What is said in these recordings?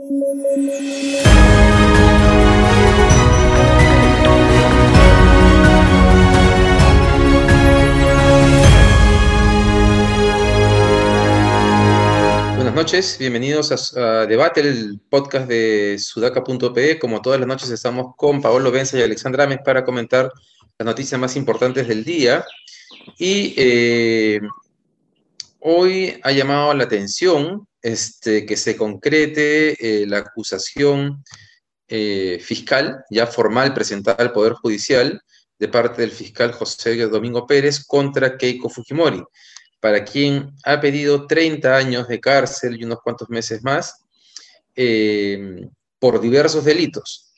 Buenas noches, bienvenidos a, Debate, el podcast de sudaca.pe. Como todas las noches estamos con Paolo Benza y Alexandra Ames para comentar las noticias más importantes del día. Y eh, hoy ha llamado la atención este, que se concrete eh, la acusación eh, fiscal, ya formal, presentada al Poder Judicial de parte del fiscal José Domingo Pérez contra Keiko Fujimori, para quien ha pedido 30 años de cárcel y unos cuantos meses más eh, por diversos delitos.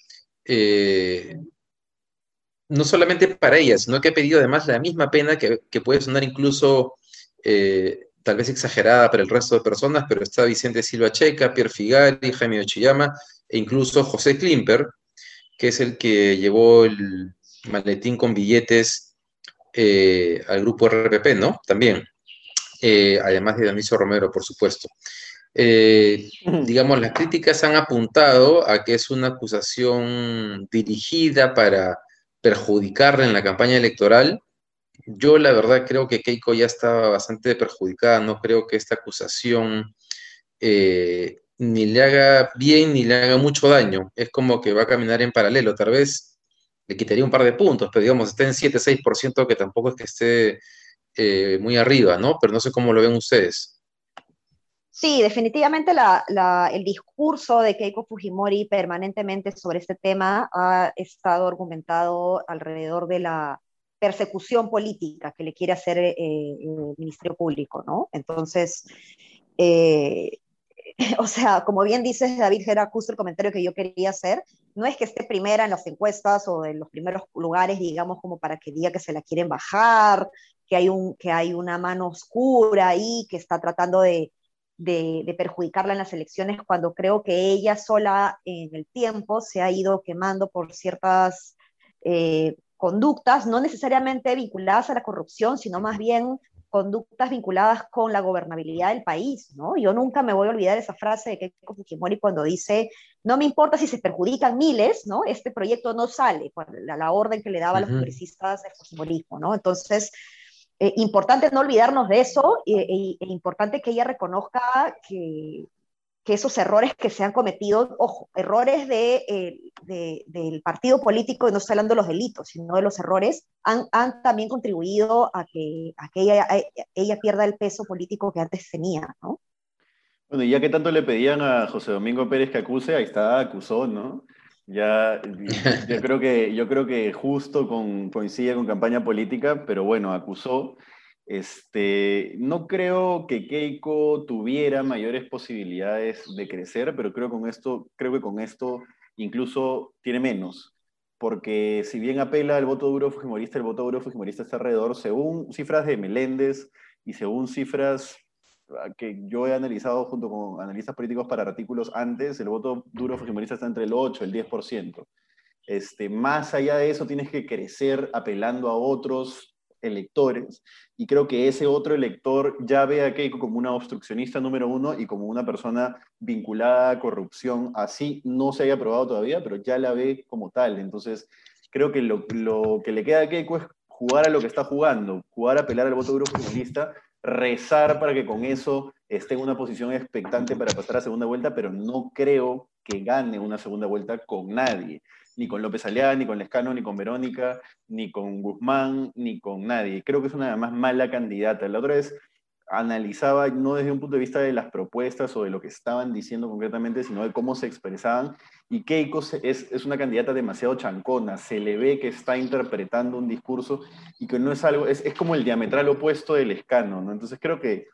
no solamente para ella, sino que ha pedido además la misma pena que, que puede sonar incluso tal vez exagerada para el resto de personas, pero está Vicente Silva Checa, Pierre Figari, Jaime Ochiyama e incluso José Klimper, que es el que llevó el maletín con billetes eh, al grupo RPP, ¿no? También, eh, además de Dionisio Romero, por supuesto. Eh, digamos, las críticas han apuntado a que es una acusación dirigida para perjudicarle en la campaña electoral yo la verdad creo que Keiko ya estaba bastante perjudicada, no creo que esta acusación eh, ni le haga bien ni le haga mucho daño, es como que va a caminar en paralelo, tal vez le quitaría un par de puntos, pero digamos, está en 7-6%, que tampoco es que esté eh, muy arriba, ¿no? Pero no sé cómo lo ven ustedes. Sí, definitivamente el discurso de Keiko Fujimori permanentemente sobre este tema ha estado argumentado alrededor de la persecución política que le quiere hacer eh, el Ministerio Público, ¿no? Entonces, eh, o sea, como bien dices, David, era justo el comentario que yo quería hacer, no es que esté primera en las encuestas o en los primeros lugares, digamos, como para que diga que se la quieren bajar, que hay, un, que hay una mano oscura ahí que está tratando de, de, perjudicarla en las elecciones, cuando creo que ella sola en el tiempo se ha ido quemando por ciertas eh, conductas no necesariamente vinculadas a la corrupción, sino más bien conductas vinculadas con la gobernabilidad del país, ¿no? Yo nunca me voy a olvidar esa frase de Keiko Fujimori cuando dice, no me importa si se perjudican miles, ¿no? Este proyecto no sale, la, la orden que le daba a los congresistas de Fujimorismo, ¿no? Entonces, eh, importante no olvidarnos de eso e, e, e importante que ella reconozca que, que esos errores que se han cometido, ojo, errores de, del partido político, no estoy hablando de los delitos, sino de los errores, han, han también contribuido a que, a que ella, ella, pierda el peso político que antes tenía, ¿no? Bueno, y ya que tanto le pedían a José Domingo Pérez que acuse, ahí está, acusó, ¿no? Ya, yo creo que, yo creo que justo con, coincide con campaña política, pero bueno, acusó. Este, no creo que Keiko tuviera mayores posibilidades de crecer, pero creo, con esto, creo que con esto incluso tiene menos. Porque si bien apela al voto duro fujimorista, el voto duro fujimorista está alrededor, según cifras de Meléndez y según cifras ah, que yo he analizado junto con analistas políticos para artículos antes, el voto duro fujimorista está entre el 8 y el 10%. Este, más allá de eso, tienes que crecer apelando a otros electores, y creo que ese otro elector ya ve a Keiko como una obstruccionista número uno y como una persona vinculada a corrupción, así no se haya aprobado todavía, pero ya la ve como tal. Entonces, creo que lo, que le queda a Keiko es jugar a lo que está jugando, jugar a apelar al voto duro comunista, rezar para que con eso esté en una posición expectante para pasar a segunda vuelta, pero no creo que gane una segunda vuelta con nadie ni con López Aliaga, ni con Lescano, ni con Verónica, ni con Guzmán, ni con nadie. Creo que es una más mala candidata. La otra vez analizaba no desde un punto de vista de las propuestas o de lo que estaban diciendo concretamente, sino de cómo se expresaban. Y Keiko es, es una candidata demasiado chancona, se le ve que está interpretando un discurso y que no es algo, es, es como el diametral opuesto del escano, ¿no? Entonces creo que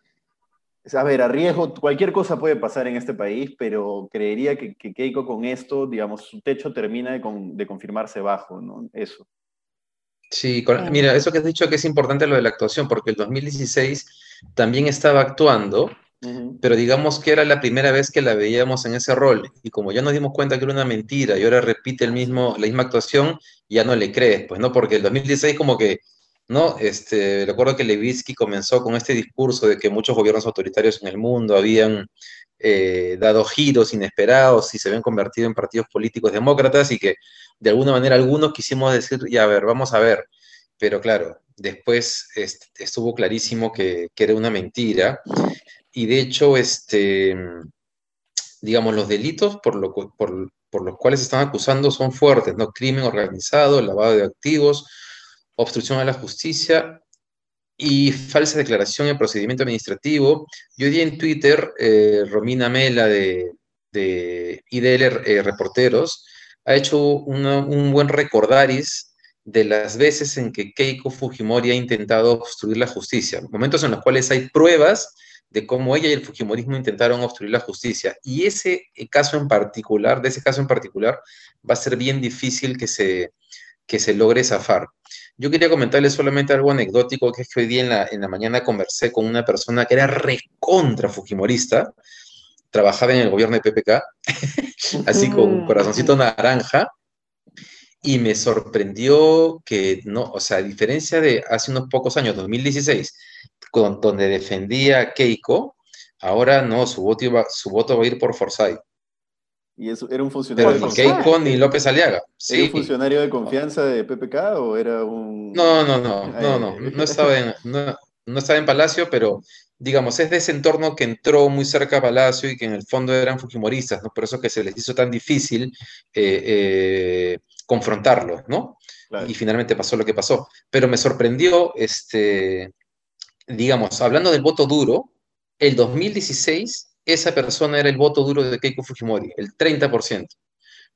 a ver, a riesgo, cualquier cosa puede pasar en este país, pero creería que, Keiko con esto, digamos, su techo termina de, confirmarse bajo, ¿no? Eso. Sí, mira, eso que has dicho que es importante lo de la actuación, porque el 2016 también estaba actuando, pero digamos que era la primera vez que la veíamos en ese rol, y como ya nos dimos cuenta que era una mentira y ahora repite el mismo, la misma actuación, ya no le crees, pues, ¿no? Porque el 2016 como que ¿no? Este, recuerdo que Levitsky comenzó con este discurso de que muchos gobiernos autoritarios en el mundo habían eh, dado giros inesperados y se habían convertido en partidos políticos demócratas y que de alguna manera algunos quisimos decir, ya a ver, vamos a ver, pero claro, después estuvo clarísimo que, era una mentira y de hecho, este, digamos, los delitos por, por, por los cuales se están acusando son fuertes, ¿no? Crimen organizado, lavado de activos, obstrucción a la justicia y falsa declaración en procedimiento administrativo. Yo di en Twitter, eh, Romina Mela de, IDL eh, Reporteros ha hecho un buen recordaris de las veces en que Keiko Fujimori ha intentado obstruir la justicia, momentos en los cuales hay pruebas de cómo ella y el Fujimorismo intentaron obstruir la justicia. Y ese caso en particular, de ese caso en particular, va a ser bien difícil que se, que se logre zafar. Yo quería comentarles solamente algo anecdótico, que es que hoy día en la, en la mañana conversé con una persona que era recontra Fujimorista, trabajaba en el gobierno de PPK, así con un corazoncito naranja, y me sorprendió que no, o sea, a diferencia de hace unos pocos años, 2016, con, donde defendía a Keiko, ahora no, su voto, iba, su voto va a ir por Forsyth. ¿Y eso era un funcionario Pero Keiko ni López Aliaga. ¿Era un funcionario de confianza de PPK o era un...? No, no, no, no, no, no estaba en, no, no estaba en Palacio, pero digamos, es de ese entorno que entró muy cerca a Palacio y que en el fondo eran fujimoristas, ¿no? Por eso que se les hizo tan difícil eh, eh, confrontarlo, ¿no? Y finalmente pasó lo que pasó. Pero me sorprendió, este, digamos, hablando del voto duro, el 2016 esa persona era el voto duro de Keiko Fujimori, el 30%.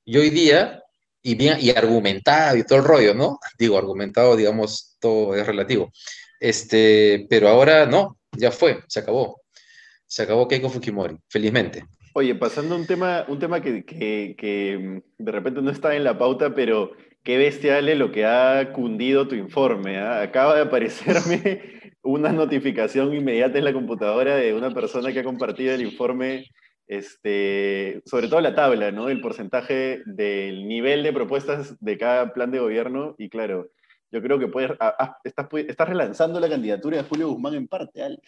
Y hoy día, y bien, y argumentado y todo el rollo, ¿no? Digo, argumentado, digamos, todo es relativo. Este, pero ahora no, ya fue, se acabó. Se acabó Keiko Fujimori, felizmente. Oye, pasando un tema, un tema que, que, de repente no está en la pauta, pero qué bestial es lo que ha cundido tu informe. ¿ah? Acaba de aparecerme una notificación inmediata en la computadora de una persona que ha compartido el informe, este, sobre todo la tabla, ¿no? El porcentaje del nivel de propuestas de cada plan de gobierno. Y claro, yo creo que puedes, ah, ah, estás, relanzando la candidatura de Julio Guzmán en parte, Ale.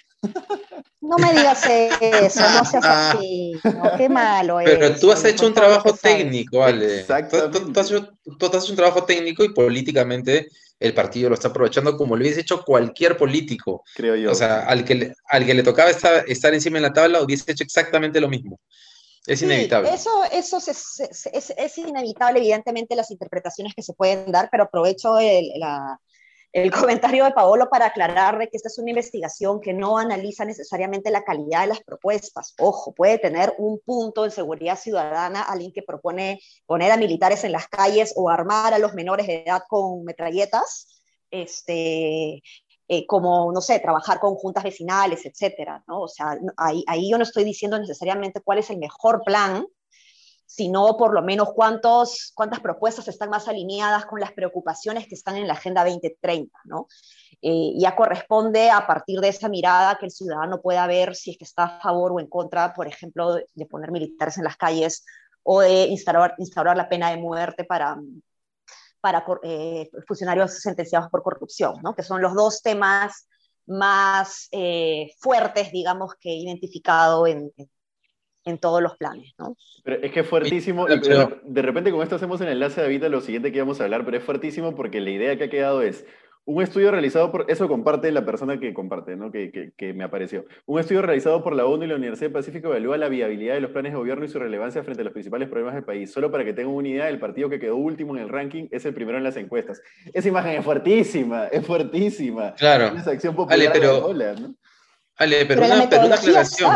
No me digas eso, no seas así, qué malo es. Pero tú has hecho un trabajo técnico, Ale. Exactamente. Tú, has hecho, un trabajo técnico y políticamente el partido lo está aprovechando como lo hubiese hecho cualquier político. Creo yo. O sea, al que le, al que le tocaba estar, estar encima en la tabla hubiese hecho exactamente lo mismo. Es inevitable. Eso, eso es, es, es, inevitable, evidentemente, las interpretaciones que se pueden dar, pero aprovecho el, la, el comentario de Paolo para aclarar que esta es una investigación que no analiza necesariamente la calidad de las propuestas. Ojo, puede tener un punto en seguridad ciudadana, alguien que propone poner a militares en las calles o armar a los menores de edad con metralletas, este, eh, como, no sé, trabajar con juntas vecinales, etcétera, ¿no? O sea, ahí, ahí yo no estoy diciendo necesariamente cuál es el mejor plan, sino por lo menos cuántos, cuántas propuestas están más alineadas con las preocupaciones que están en la Agenda 2030, ¿no? Eh, ya corresponde a partir de esa mirada que el ciudadano pueda ver si es que está a favor o en contra, por ejemplo, de, poner militares en las calles o de instaurar, instaurar la pena de muerte para, para eh, funcionarios sentenciados por corrupción, ¿no? que son los dos temas más eh, fuertes, digamos, que he identificado en, en, todos los planes. ¿no? Pero es que es fuertísimo, y de repente con esto hacemos el enlace de David a lo siguiente que íbamos a hablar, pero es fuertísimo porque la idea que ha quedado es, un estudio realizado por, eso comparte la persona que comparte, ¿no? que, que, me apareció. Un estudio realizado por la ONU y la Universidad del Pacífico evalúa la viabilidad de los planes de gobierno y su relevancia frente a los principales problemas del país. Solo para que tengan una idea, el partido que quedó último en el ranking es el primero en las encuestas. Esa imagen es fuertísima, es fuertísima. Claro. Esa acción popular Ale, pero, ¿no? Ale, pero, una, pero una aclaración.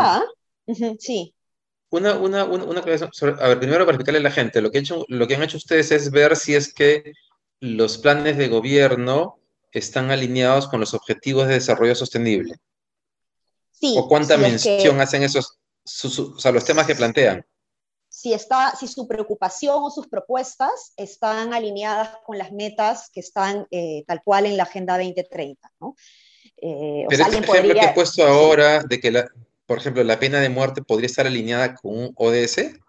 Sí. Una, una, una, aclaración. a ver, primero para explicarle a la gente, lo que, hecho, lo que han hecho ustedes es ver si es que los planes de gobierno están alineados con los objetivos de desarrollo sostenible? Sí. ¿O cuánta mención hacen esos, o sea, los temas que plantean? Si, está, si su preocupación o sus propuestas están alineadas con las metas que están eh, tal cual en la Agenda 2030, ¿no? Eh, Pero este ejemplo que he puesto ahora de que, la, por ejemplo, la pena de muerte podría estar alineada con un ODS.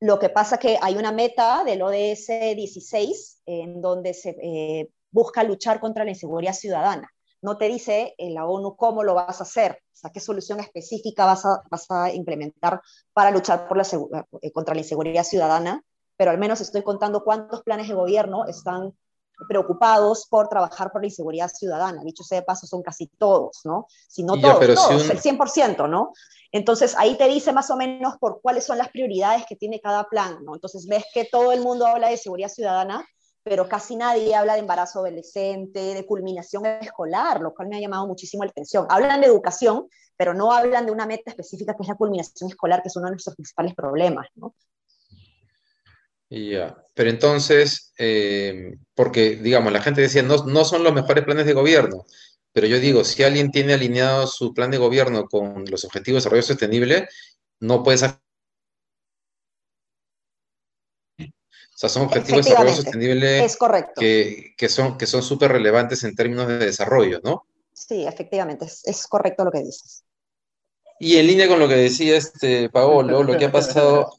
Lo que pasa que hay una meta del ODS 16 en donde se eh, busca luchar contra la inseguridad ciudadana. no te dice la ONU cómo lo vas a hacer, o sea, qué solución específica vas a, implementar para luchar eh, contra la inseguridad ciudadana, pero al menos estoy contando cuántos planes de gobierno están preocupados por trabajar por la inseguridad ciudadana. Dicho sea de paso, son casi todos, ¿no? Si no todos, todos el 100%, ¿no? Entonces ahí te dice más o menos por cuáles son las prioridades que tiene cada plan, ¿no? Entonces ves que todo el mundo habla de seguridad ciudadana, pero casi nadie habla de embarazo adolescente, de culminación escolar, lo cual me ha llamado muchísimo la atención. Hablan de educación, pero no hablan de una meta específica que es la culminación escolar, que es uno de nuestros principales problemas, ¿no? Ya, pero entonces, eh, porque digamos, la gente decía, no, no son los mejores planes de gobierno, pero yo digo, si alguien tiene alineado su plan de gobierno con los objetivos de desarrollo sostenible, no puedes O sea, son objetivos de desarrollo sostenible es correcto. Que, que son que son súper relevantes en términos de desarrollo, ¿no? Sí, efectivamente, es, es, correcto lo que dices. Y en línea con lo que decía este Paolo, lo que ha pasado,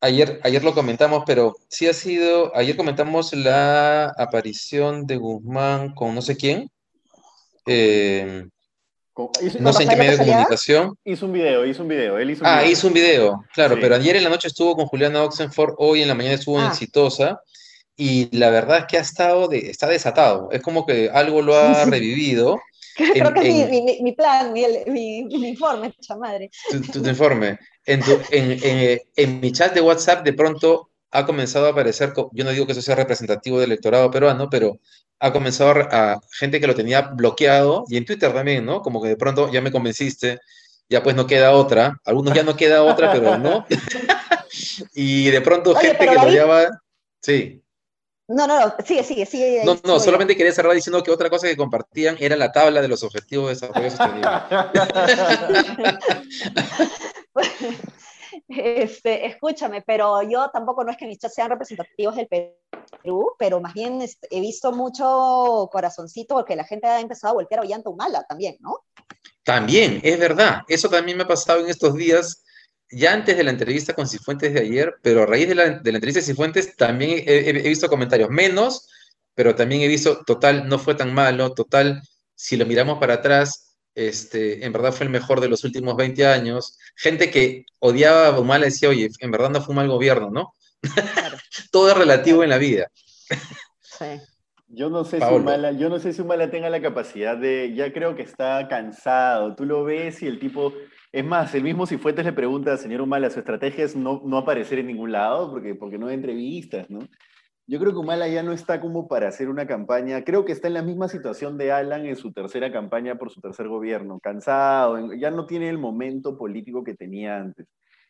ayer, ayer lo comentamos, pero sí ha sido, ayer comentamos la aparición de Guzmán con no sé quién. Eh, no sé en qué medio de comunicación. Hizo un video, hizo un video. Él hizo ah, hizo un video, claro, pero ayer en la noche estuvo con Juliana Oxenford, hoy en la mañana estuvo en ah. Exitosa, y la verdad es que ha estado, de, está desatado. Es como que algo lo ha revivido. Creo que es mi, mi, plan, mi, mi, informe, madre. Tu, tu informe. En, tu, en, en, mi chat de WhatsApp, de pronto ha comenzado a aparecer, yo no digo que eso sea representativo del electorado peruano, pero ha comenzado a, gente que lo tenía bloqueado y en Twitter también, ¿no? Como que de pronto ya me convenciste, ya pues no queda otra, algunos ya no queda otra, pero no. y de pronto gente que lo odiaba, sí. No, no, no, sigue, sigue, sigue. No, no, solamente quería cerrar diciendo que otra cosa que compartían era la tabla de los objetivos de desarrollo sostenible. Este, escúchame, pero yo tampoco no es que mis chats sean representativos del Perú, pero más bien he visto mucho corazoncito porque la gente ha empezado a voltear a Ollanta Humala también, ¿no? También, es verdad. Eso también me ha pasado en estos días, ya antes de la entrevista con Cifuentes de ayer, pero a raíz de la, de la entrevista de Cifuentes también he, he visto comentarios menos, pero también he visto, total, no fue tan malo, total, si lo miramos para atrás, este, en verdad fue el mejor de los últimos 20 años. Gente que odiaba a Humala decía, oye, en verdad no fue mal gobierno, ¿no? Todo es relativo en la vida. Yo no, sé si Humala, yo no sé si Humala tenga la capacidad de, ya creo que está cansado, tú lo ves y el tipo, es más, el mismo Cifuentes le pregunta, señor Humala, su estrategia es no, no aparecer en ningún lado porque, porque no hay entrevistas, ¿no? Yo creo que Humala ya no está como para hacer una campaña. Creo que está en la misma situación de Alan en su tercera campaña por su tercer gobierno. Cansado, ya no tiene el momento político que tenía antes.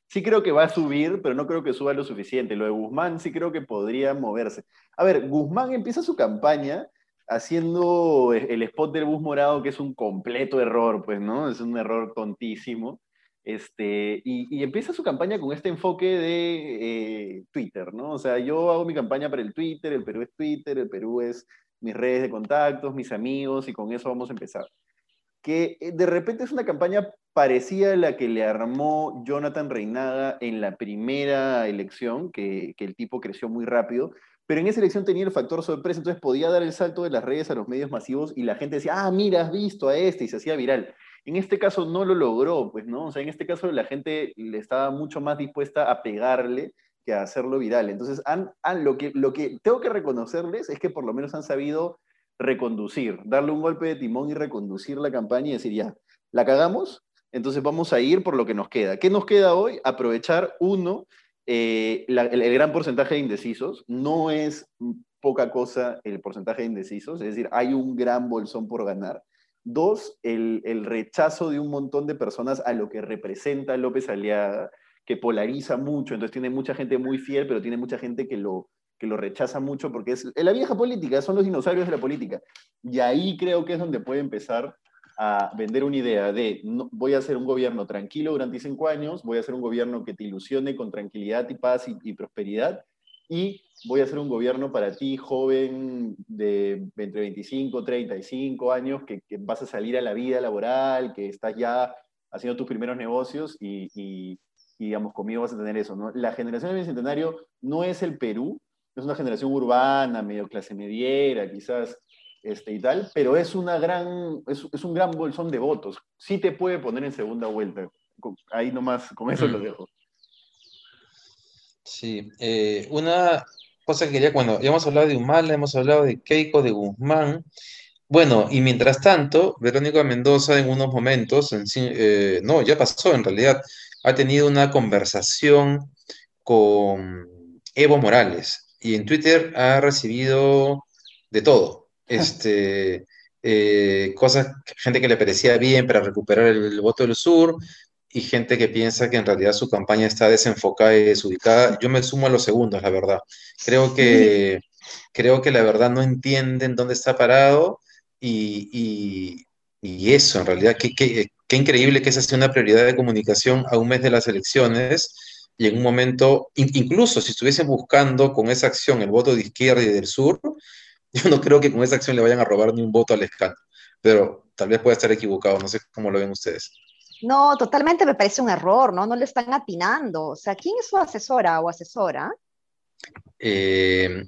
Sí creo que va a subir, pero no creo que suba lo suficiente. Lo de Guzmán sí creo que podría moverse. A ver, Guzmán empieza su campaña haciendo el spot del bus morado, que es un completo error, pues, ¿no? Es un error tontísimo. Este, y, empieza su campaña con este enfoque de eh, Twitter, ¿no? O sea, yo hago mi campaña para el Twitter, el Perú es Twitter, el Perú es mis redes de contactos, mis amigos, y con eso vamos a empezar. Que eh, de repente es una campaña parecida a la que le armó Jonathan Reinaga en la primera elección, que, que el tipo creció muy rápido, pero en esa elección tenía el factor sorpresa, entonces podía dar el salto de las redes a los medios masivos y la gente decía, ah, mira, has visto a este, y se hacía viral. En este caso no lo logró, pues, ¿no? O sea, en este caso la gente le estaba mucho más dispuesta a pegarle que a hacerlo viral. Entonces, han, lo, que, lo que tengo que reconocerles es que por lo menos han sabido reconducir, darle un golpe de timón y reconducir la campaña y decir, ya, la cagamos, entonces vamos a ir por lo que nos queda. ¿Qué nos queda hoy? Aprovechar, uno, eh, el, gran porcentaje de indecisos. No es poca cosa el porcentaje de indecisos, es decir, hay un gran bolsón por ganar. Dos, el, rechazo de un montón de personas a lo que representa López Aliaga, que polariza mucho, entonces tiene mucha gente muy fiel, pero tiene mucha gente que lo, que lo rechaza mucho porque es la vieja política, son los dinosaurios de la política. Y ahí creo que es donde puede empezar a vender una idea de voy a hacer un gobierno tranquilo durante cinco años, voy a hacer un gobierno que te ilusione con tranquilidad y paz y prosperidad, y voy a hacer un gobierno para ti, joven de entre 25, 35 años, que, vas a salir a la vida laboral, que estás ya haciendo tus primeros negocios y, digamos, conmigo vas a tener eso. ¿no? La generación del Bicentenario no es el Perú, es una generación urbana, medio clase mediera, quizás este, y tal, pero es, una gran, es, es, un gran bolsón de votos. Sí te puede poner en segunda vuelta. Ahí nomás, con eso lo dejo. Sí, eh, una cosa que quería, cuando ya hemos hablado de Humala, hemos hablado de Keiko, de Guzmán. Bueno, y mientras tanto, Verónica Mendoza en unos momentos, en, eh, no, ya pasó en realidad, ha tenido una conversación con Evo Morales y en Twitter ha recibido de todo. Este, eh, cosas, gente que le parecía bien para recuperar el, voto del sur y gente que piensa que en realidad su campaña está desenfocada y desubicada. Yo me sumo a los segundos, la verdad. Creo que, creo que la verdad no entienden dónde está parado y, eso, en realidad, qué, qué increíble que esa sea una prioridad de comunicación a un mes de las elecciones y en un momento, incluso si estuviesen buscando con esa acción el voto de izquierda y del sur, yo no creo que con esa acción le vayan a robar ni un voto al escándalo, pero tal vez pueda estar equivocado, no sé cómo lo ven ustedes. No, totalmente me parece un error, ¿no? No le están atinando. O sea, ¿quién es su asesora o asesora? Eh,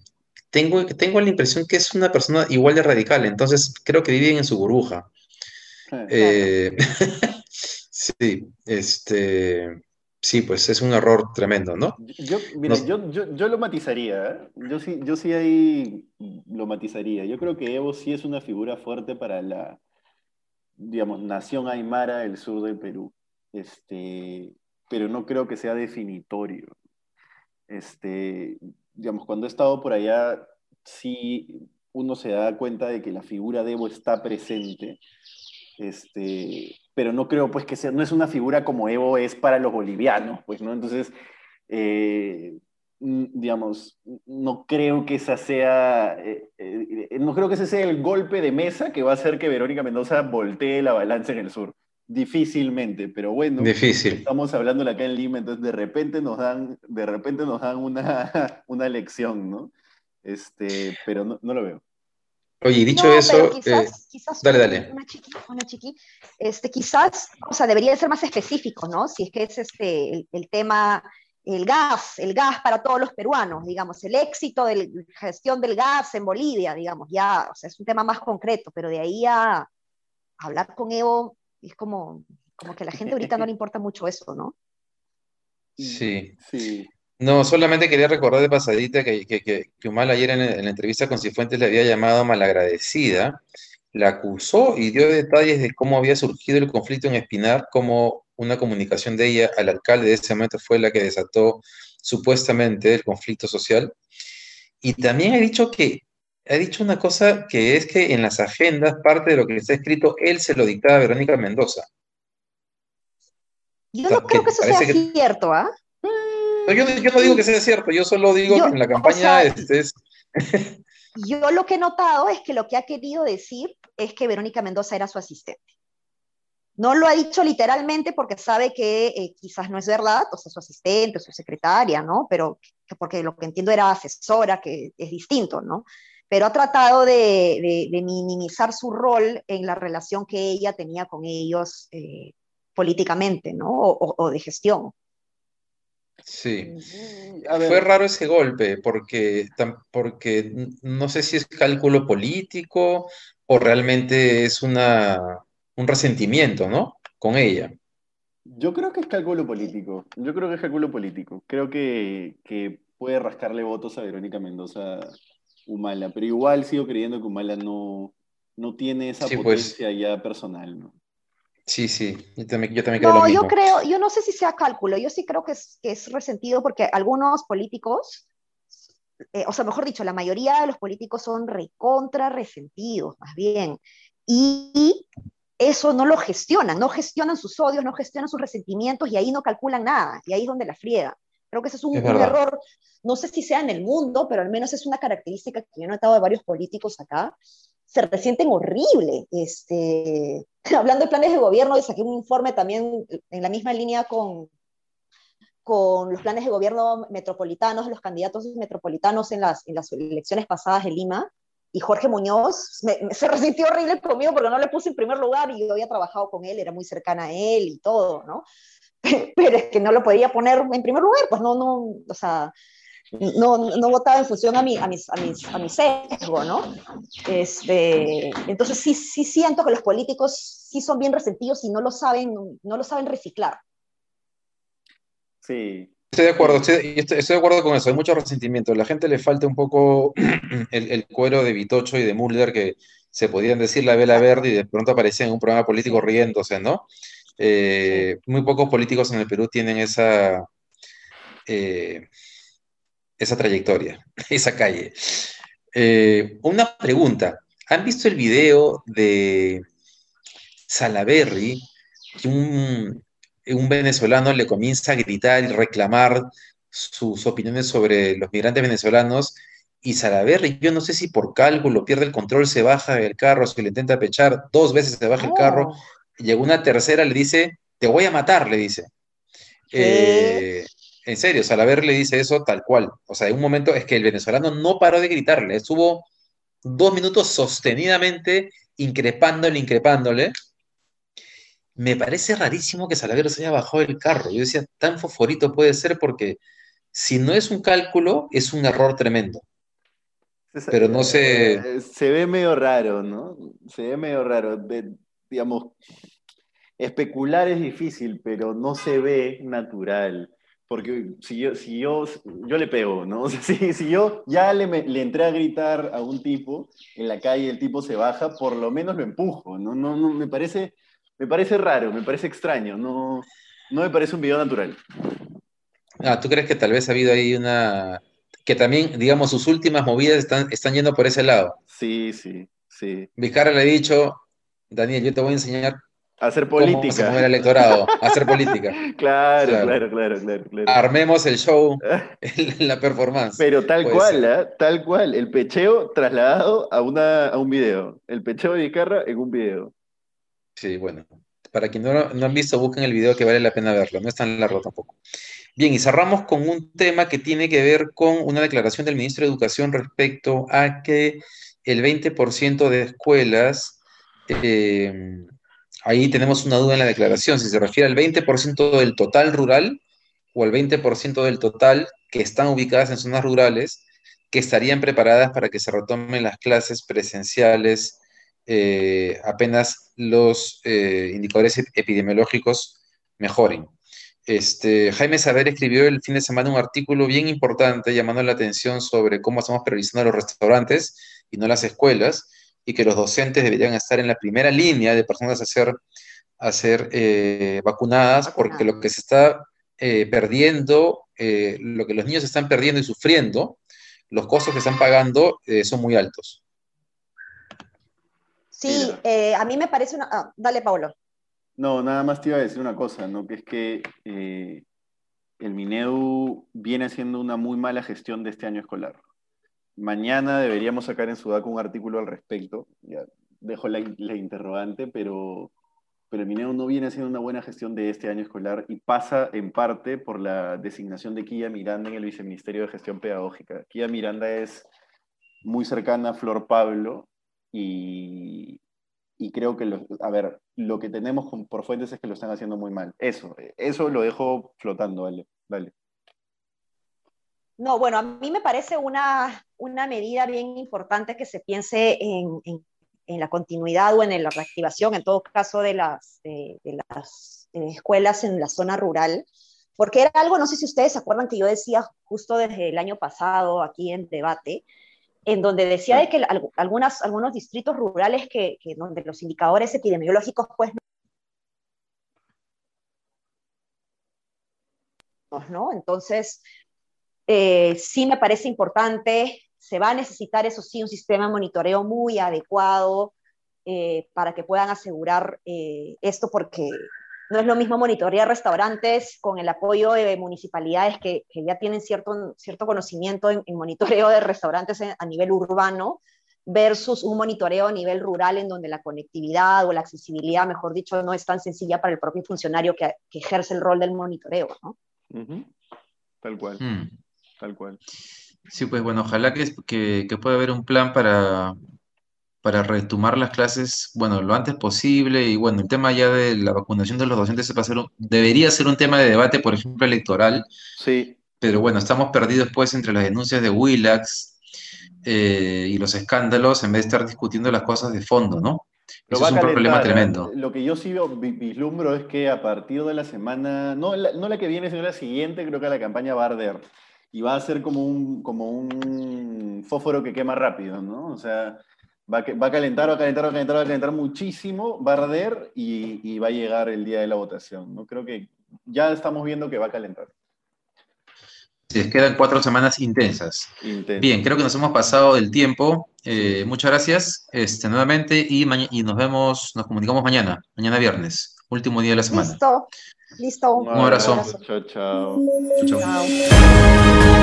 tengo, tengo la impresión que es una persona igual de radical, entonces creo que viven en su burbuja. Eh, sí, este, sí, pues es un error tremendo, ¿no? Yo, mira, yo, lo matizaría, ¿eh? yo sí, yo sí ahí lo matizaría. Yo creo que Evo sí es una figura fuerte para la, digamos, nación aymara del sur del Perú, este, pero no creo que sea definitorio. Este, digamos, cuando he estado por allá, sí uno se da cuenta de que la figura de Evo está presente, este, pero no creo pues que sea, no es una figura como Evo es para los bolivianos, pues, ¿no? Entonces, eh, digamos, no creo que esa sea, eh, eh, no creo que ese sea el golpe de mesa que va a hacer que Verónica Mendoza voltee la balanza en el sur. Difícilmente, pero bueno, Difícil. estamos hablando acá en Lima, entonces de repente nos dan, de repente nos dan una, una lección, ¿no? Este, pero no, no lo veo. Oye, dicho eso, quizás, eh, quizás dale, dale. Una chiqui, una chiqui, este, quizás, o sea, debería ser más específico, ¿no? Si es que es este, el, tema, el gas, el gas para todos los peruanos, digamos, el éxito de la gestión del gas en Bolivia, digamos, ya, o sea, es un tema más concreto, pero de ahí a, hablar con Evo es como, como que a la gente ahorita no le importa mucho eso, ¿no? Sí, sí. No, solamente quería recordar de pasadita que, que, que, Humala ayer en, la entrevista con Cifuentes le había llamado malagradecida, la acusó y dio detalles de cómo había surgido el conflicto en Espinar, cómo una comunicación de ella al alcalde de ese momento fue la que desató supuestamente el conflicto social. Y también ha dicho que ha dicho una cosa que es que en las agendas, parte de lo que está escrito, él se lo dictaba a Verónica Mendoza. Yo no creo que eso sea cierto, ¿ah? Yo, no digo que sea cierto, yo solo digo que en la campaña este es... yo lo que he notado es que lo que ha querido decir es que Verónica Mendoza era su asistente. No lo ha dicho literalmente porque sabe que eh, quizás no es verdad, o sea, su asistente, su secretaria, ¿no? Pero porque lo que entiendo era asesora, que es distinto, ¿no? Pero ha tratado de, minimizar su rol en la relación que ella tenía con ellos eh, políticamente, ¿no? o de gestión. Sí, fue raro ese golpe porque, porque no sé si es cálculo político o realmente es una, un resentimiento, ¿no? Con ella. Yo creo que es cálculo político, yo creo que es cálculo político. Creo que, puede rascarle votos a Verónica Mendoza Humala, pero igual sigo creyendo que Humala no, no tiene esa pues. potencia ya personal, ¿no? Sí, sí, yo también, yo también creo no, yo creo, yo no sé si sea cálculo, yo sí creo que es, que es resentido porque algunos políticos, eh, o sea, mejor dicho, la mayoría de los políticos son recontra resentidos, más bien, y eso no lo gestionan, no gestionan sus odios, no gestionan sus resentimientos y ahí no calculan nada, y ahí es donde la friega. Creo que ese es un, un error, no sé si sea en el mundo, pero al menos es una característica que yo he notado de varios políticos acá, se resienten horrible. Este, hablando de planes de gobierno, saqué un informe también en la misma línea con, con los planes de gobierno metropolitanos, los candidatos metropolitanos en las, en las elecciones pasadas de Lima. Y Jorge Muñoz se resintió horrible conmigo porque no le puse en primer lugar y yo había trabajado con él, era muy cercana a él y todo, ¿no? Pero es que no lo podía poner en primer lugar, pues no, no, o sea, no, no votaba en función a mi, a, mis, a, mis, a mi sesgo, ¿no? Este, entonces sí, sí siento que los políticos sí son bien resentidos y no lo saben, no lo saben reciclar. Sí. Estoy de acuerdo, estoy, estoy, de acuerdo con eso, hay mucho resentimiento. A la gente le falta un poco el, el cuero de Vitocho y de Mulder que se podían decir la vela verde y de pronto aparecían en un programa político riéndose, ¿no? Eh, muy pocos políticos en el Perú tienen esa, eh, esa trayectoria, esa calle. Eh, una pregunta. ¿Han visto el video de Salaberry? Un, un venezolano le comienza a gritar y reclamar sus opiniones sobre los migrantes venezolanos y Salaberry, yo no sé si por cálculo pierde el control, se baja del carro, se le intenta pechar, dos veces se baja el carro, llegó una tercera, le dice, te voy a matar, le dice. Eh, en serio, Salaverry le dice eso tal cual. O sea, en un momento es que el venezolano no paró de gritarle, estuvo dos minutos sostenidamente increpándole, increpándole. Me parece rarísimo que Salaverry se haya bajado del carro. Yo decía, tan fosforito puede ser porque si no es un cálculo, es un error tremendo. Pero no sé. Eh, se ve medio raro, ¿no? Se ve medio raro. digamos, especular es difícil, pero no se ve natural. Porque si yo, si yo, yo le pego, ¿no? O sea, si, si yo ya le, le, entré a gritar a un tipo en la calle, el tipo se baja, por lo menos lo empujo, ¿no? no, no me, parece, me parece raro, me parece extraño, no, no me parece un video natural. Ah, ¿tú crees que tal vez ha habido ahí una, que también, digamos, sus últimas movidas están, están yendo por ese lado. Sí, sí, sí. Vizcarra le ha dicho, Daniel, yo te voy a enseñar hacer política. Cómo se mueve el electorado, hacer política. claro, claro, claro, claro, Armemos el show, la performance. Pero tal cual, ¿eh? tal cual. El pecheo trasladado a, una, a un video. El pecheo de Vizcarra en un video. Sí, bueno. Para quien no, no han visto, busquen el video que vale la pena verlo. No es tan largo tampoco. Bien, y cerramos con un tema que tiene que ver con una declaración del ministro de Educación respecto a que el 20% de escuelas, eh, ahí tenemos una duda en la declaración, si se refiere al 20% del total rural o al 20% del total que están ubicadas en zonas rurales, que estarían preparadas para que se retomen las clases presenciales eh, apenas los eh, indicadores epidemiológicos mejoren. Este, Jaime Saber escribió el fin de semana un artículo bien importante llamando la atención sobre cómo estamos priorizando los restaurantes y no las escuelas, y que los docentes deberían estar en la primera línea de personas a ser, a ser eh, vacunadas, porque lo que se está eh, perdiendo, eh, lo que los niños están perdiendo y sufriendo, los costos que están pagando son muy altos. Sí, a mí me parece una... Ah, dale, Paulo. No, nada más te iba a decir una cosa, ¿no? Que es que eh, el Mineu viene haciendo una muy mala gestión de este año escolar. Mañana deberíamos sacar en Sudaco un artículo al respecto. Ya dejo la, interrogante, pero, pero el Mineu no viene haciendo una buena gestión de este año escolar y pasa en parte por la designación de Kia Miranda en el Viceministerio de Gestión Pedagógica. Kia Miranda es muy cercana a Flor Pablo y, y creo que, a ver, lo que tenemos por fuentes es que lo están haciendo muy mal. Eso, eso lo dejo flotando, vale. Dale. No, bueno, a mí me parece una, una medida bien importante que se piense en, en, la continuidad o en la reactivación, en todo caso, de las, de, las escuelas en la zona rural, porque era algo, no sé si ustedes se acuerdan que yo decía justo desde el año pasado aquí en debate, en donde decía de que algunas, algunos distritos rurales que, donde los indicadores epidemiológicos pues ¿no? Entonces, eh, sí me parece importante, se va a necesitar, eso sí, un sistema de monitoreo muy adecuado eh, para que puedan asegurar eh, esto, porque no es lo mismo monitorear restaurantes con el apoyo de municipalidades que, ya tienen cierto, cierto conocimiento en, monitoreo de restaurantes a nivel urbano versus un monitoreo a nivel rural en donde la conectividad o la accesibilidad, mejor dicho, no es tan sencilla para el propio funcionario que, ejerce el rol del monitoreo. ¿no? Tal cual. Hmm. Tal cual. Sí, pues bueno, ojalá que, que, que pueda haber un plan para, para retomar las clases, bueno, lo antes posible. Y bueno, el tema ya de la vacunación de los docentes se debería ser un tema de debate, por ejemplo, electoral. Sí. pero bueno, estamos perdidos pues entre las denuncias de Willax eh, y los escándalos en vez de estar discutiendo las cosas de fondo, ¿no? Eso es un problema tremendo. Lo que yo sí vislumbro es que a partir de la semana, no la, no la que viene, sino la siguiente, creo que la campaña va a arder. Y va a ser como un, como un fósforo que quema rápido, ¿no? O sea, va a, va a calentar, va a calentar, va a calentar, va a calentar muchísimo, va a arder y, y va a llegar el día de la votación, ¿no? Creo que ya estamos viendo que va a calentar. Sí, quedan cuatro semanas intensas. Bien, creo que nos hemos pasado el tiempo. Eh, muchas gracias este, nuevamente y, y, nos vemos, nos comunicamos mañana, mañana viernes, último día de la semana. Listo, um abraço. Tchau, tchau. tchau. tchau. tchau.